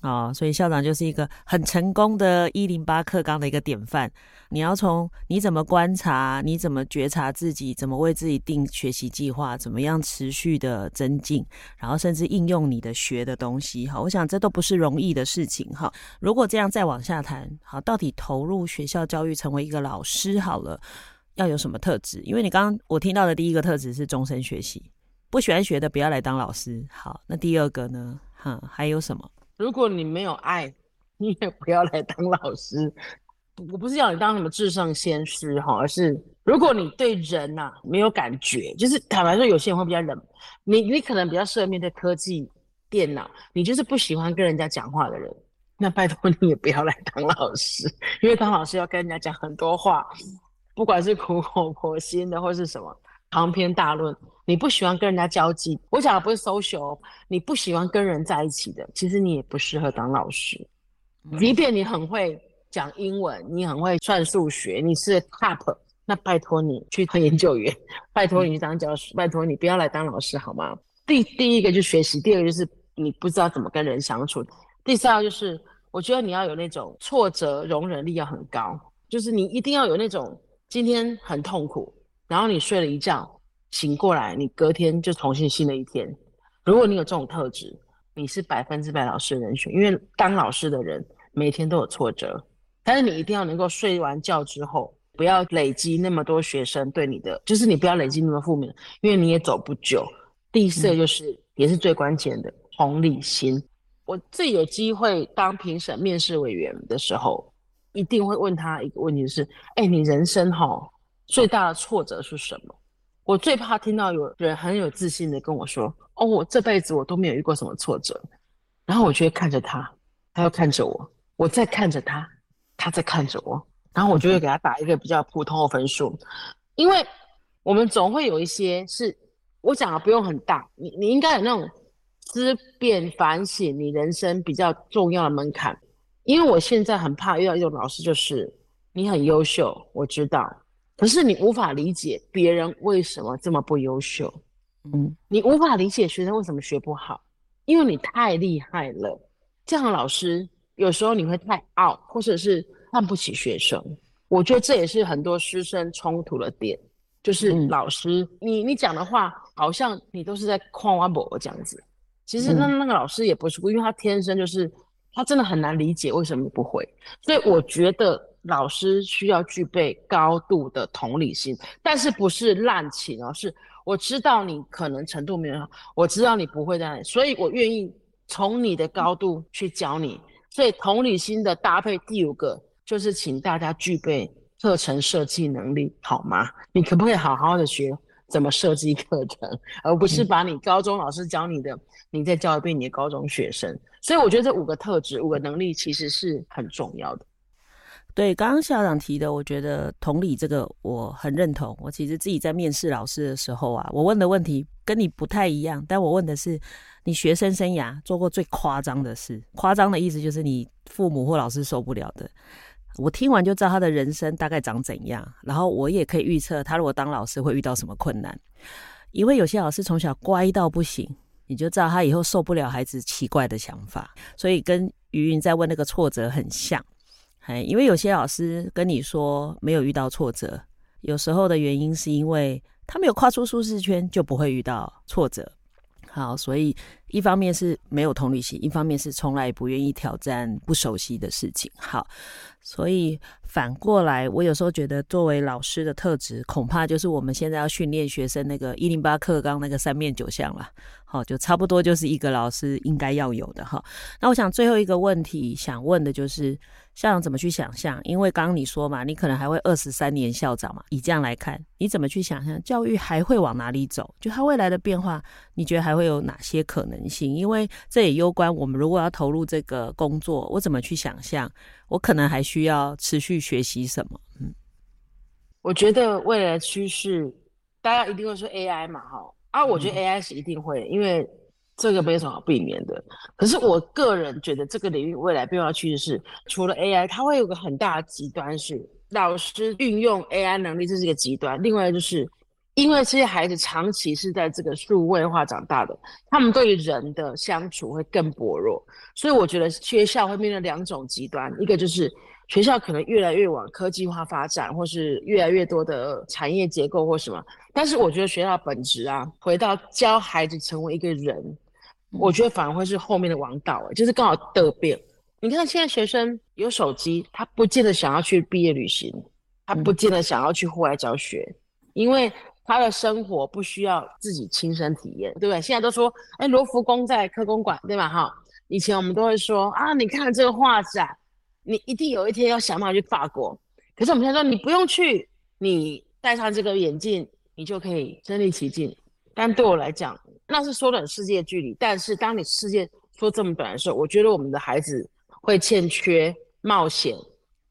哦，所以校长就是一个很成功的一零八课纲的一个典范。你要从你怎么观察，你怎么觉察自己，怎么为自己定学习计划，怎么样持续的增进，然后甚至应用你的学的东西。哈，我想这都不是容易的事情。哈，如果这样再往下谈，好，到底投入学校教育成为一个老师好了，要有什么特质？因为你刚刚我听到的第一个特质是终身学习，不喜欢学的不要来当老师。好，那第二个呢？哈，还有什么？如果你没有爱，你也不要来当老师。我不是要你当什么至圣先师哈，而是如果你对人呐、没有感觉，就是坦白说，有些人会比较冷。你你可能比较适合面对科技、电脑，你就是不喜欢跟人家讲话的人，那拜托你也不要来当老师，因为当老师要跟人家讲很多话，不管是苦口婆心的或是什么长篇大论。你不喜欢跟人家交际，我讲的不是 social，你不喜欢跟人在一起的，其实你也不适合当老师。即便你很会讲英文，你很会算数学，你是 top，那拜托你去当研究员，拜托你去当教师，拜托你不要来当老师好吗？第第一个就是学习，第二个就是你不知道怎么跟人相处，第三个就是我觉得你要有那种挫折容忍力要很高，就是你一定要有那种今天很痛苦，然后你睡了一觉。醒过来，你隔天就重新新的一天。如果你有这种特质，你是百分之百老师的人选。因为当老师的人每天都有挫折，但是你一定要能够睡完觉之后，不要累积那么多学生对你的，就是你不要累积那么负面，因为你也走不久。第四个就是、嗯、也是最关键的同理心。我自己有机会当评审面试委员的时候，一定会问他一个问题是：哎，你人生哈最大的挫折是什么？我最怕听到有人很有自信的跟我说：“哦，我这辈子我都没有遇过什么挫折。”然后我就会看着他，他又看着我，我再看着他，他再看着我，然后我就会给他打一个比较普通的分数，因为我们总会有一些是，我讲的不用很大，你你应该有那种思辨反省你人生比较重要的门槛。因为我现在很怕遇到一种老师，就是你很优秀，我知道，可是你无法理解别人为什么这么不优秀，嗯，你无法理解学生为什么学不好，因为你太厉害了。这样的老师有时候你会太傲，或者是看不起学生。我觉得这也是很多师生冲突的点，就是老师，嗯、你你讲的话好像你都是在夸我这样子，其实那那个老师也不是因为他天生就是。他真的很难理解为什么你不会，所以我觉得老师需要具备高度的同理心，但是不是滥情哦，是我知道你可能程度没有好，我知道你不会这样，所以我愿意从你的高度去教你。所以同理心的搭配，第五个就是请大家具备课程设计能力，好吗？你可不可以好好的学怎么设计课程，而不是把你高中老师教你的，你再教一遍你的高中学生。所以我觉得这五个特质、五个能力其实是很重要的。对，刚刚校长提的，我觉得同理这个我很认同。我其实自己在面试老师的时候啊，我问的问题跟你不太一样，但我问的是你学生生涯做过最夸张的事。夸张的意思就是你父母或老师受不了的。我听完就知道他的人生大概长怎样，然后我也可以预测他如果当老师会遇到什么困难。因为有些老师从小乖到不行。你就知道他以后受不了孩子奇怪的想法，所以跟于云在问那个挫折很像。哎，因为有些老师跟你说没有遇到挫折，有时候的原因是因为他没有跨出舒适圈，就不会遇到挫折。好，所以一方面是没有同理心，一方面是从来不愿意挑战不熟悉的事情。好，所以反过来，我有时候觉得作为老师的特质，恐怕就是我们现在要训练学生那个一零八课纲那个三面九项了。好，就差不多就是一个老师应该要有的哈。那我想最后一个问题想问的就是，校长怎么去想象？因为刚刚你说嘛，你可能还会二十三年校长嘛。以这样来看，你怎么去想象教育还会往哪里走？就它未来的变化，你觉得还会有哪些可能性？因为这也攸关我们如果要投入这个工作，我怎么去想象？我可能还需要持续学习什么？嗯，我觉得未来的趋势，大家一定会说 AI 嘛，哈。啊，我觉得 AI 是一定会，因为这个没什么好避免的。可是我个人觉得，这个领域未来变化趋势是，除了 AI，它会有个很大的极端是老师运用 AI 能力，这是一个极端。另外就是，因为这些孩子长期是在这个数位化长大的，他们对于人的相处会更薄弱。所以我觉得学校会面临两种极端，一个就是。学校可能越来越往科技化发展，或是越来越多的产业结构或什么。但是我觉得学校本质啊，回到教孩子成为一个人，嗯、我觉得反而会是后面的王道。哎，就是刚好得病。你看现在学生有手机，他不见得想要去毕业旅行，他不见得想要去户外教学，嗯、因为他的生活不需要自己亲身体验，对不对？现在都说，哎，罗浮宫在科公馆，对吧？哈，以前我们都会说啊，你看这个画展。你一定有一天要想办法去法国，可是我们现在说你不用去，你戴上这个眼镜，你就可以身临其境。但对我来讲，那是缩短世界距离。但是当你世界缩这么短的时候，我觉得我们的孩子会欠缺冒险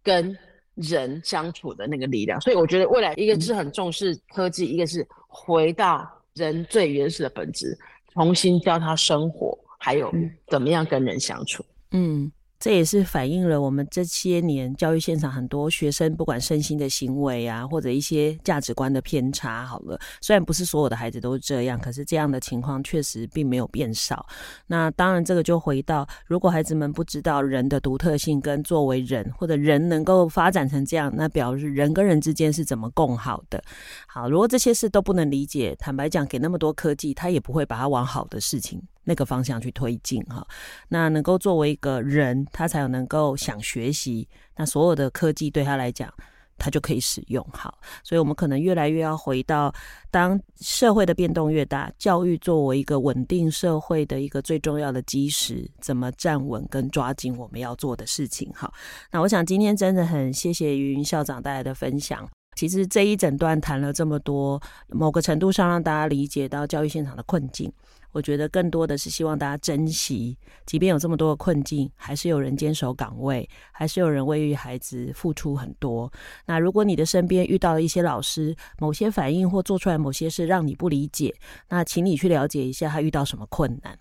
跟人相处的那个力量。所以我觉得未来一个是很重视科技，嗯、一个是回到人最原始的本质，重新教他生活，还有怎么样跟人相处。嗯。这也是反映了我们这些年教育现场很多学生，不管身心的行为啊，或者一些价值观的偏差。好了，虽然不是所有的孩子都是这样，可是这样的情况确实并没有变少。那当然，这个就回到，如果孩子们不知道人的独特性跟作为人，或者人能够发展成这样，那表示人跟人之间是怎么共好的。好，如果这些事都不能理解，坦白讲，给那么多科技，他也不会把它往好的事情。那个方向去推进哈，那能够作为一个人，他才有能够想学习，那所有的科技对他来讲，他就可以使用好。所以，我们可能越来越要回到，当社会的变动越大，教育作为一个稳定社会的一个最重要的基石，怎么站稳跟抓紧我们要做的事情哈。那我想今天真的很谢谢于云校长带来的分享。其实这一整段谈了这么多，某个程度上让大家理解到教育现场的困境。我觉得更多的是希望大家珍惜，即便有这么多的困境，还是有人坚守岗位，还是有人为育孩子付出很多。那如果你的身边遇到了一些老师，某些反应或做出来某些事让你不理解，那请你去了解一下他遇到什么困难。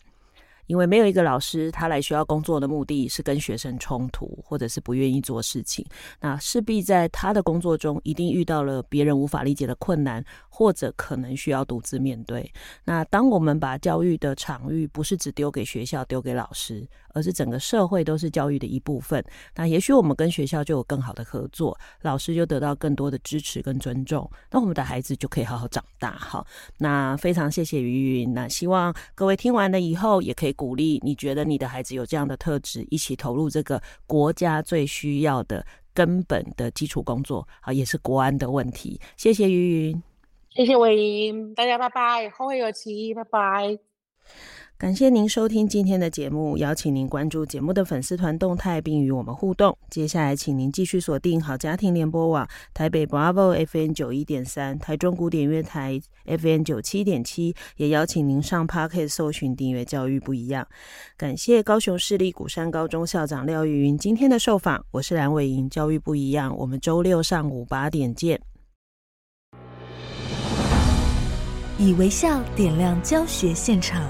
因为没有一个老师他来学校工作的目的是跟学生冲突，或者是不愿意做事情，那势必在他的工作中一定遇到了别人无法理解的困难，或者可能需要独自面对。那当我们把教育的场域不是只丢给学校、丢给老师，而是整个社会都是教育的一部分，那也许我们跟学校就有更好的合作，老师就得到更多的支持跟尊重，那我们的孩子就可以好好长大。好，那非常谢谢于云，那希望各位听完了以后，也可以鼓励你觉得你的孩子有这样的特质，一起投入这个国家最需要的根本的基础工作，好，也是国安的问题。谢谢于云，谢谢魏莹，大家拜拜，后会有期，拜拜。感谢您收听今天的节目，邀请您关注节目的粉丝团动态，并与我们互动。接下来，请您继续锁定好家庭联播网台北 Bravo FM 九一点三、台中古典乐台 FM 九七点七，也邀请您上 Pocket 搜寻订阅教育不一样。感谢高雄市立鼓山高中校长廖玉云今天的受访，我是蓝伟莹，教育不一样，我们周六上午八点见。以微笑点亮教学现场。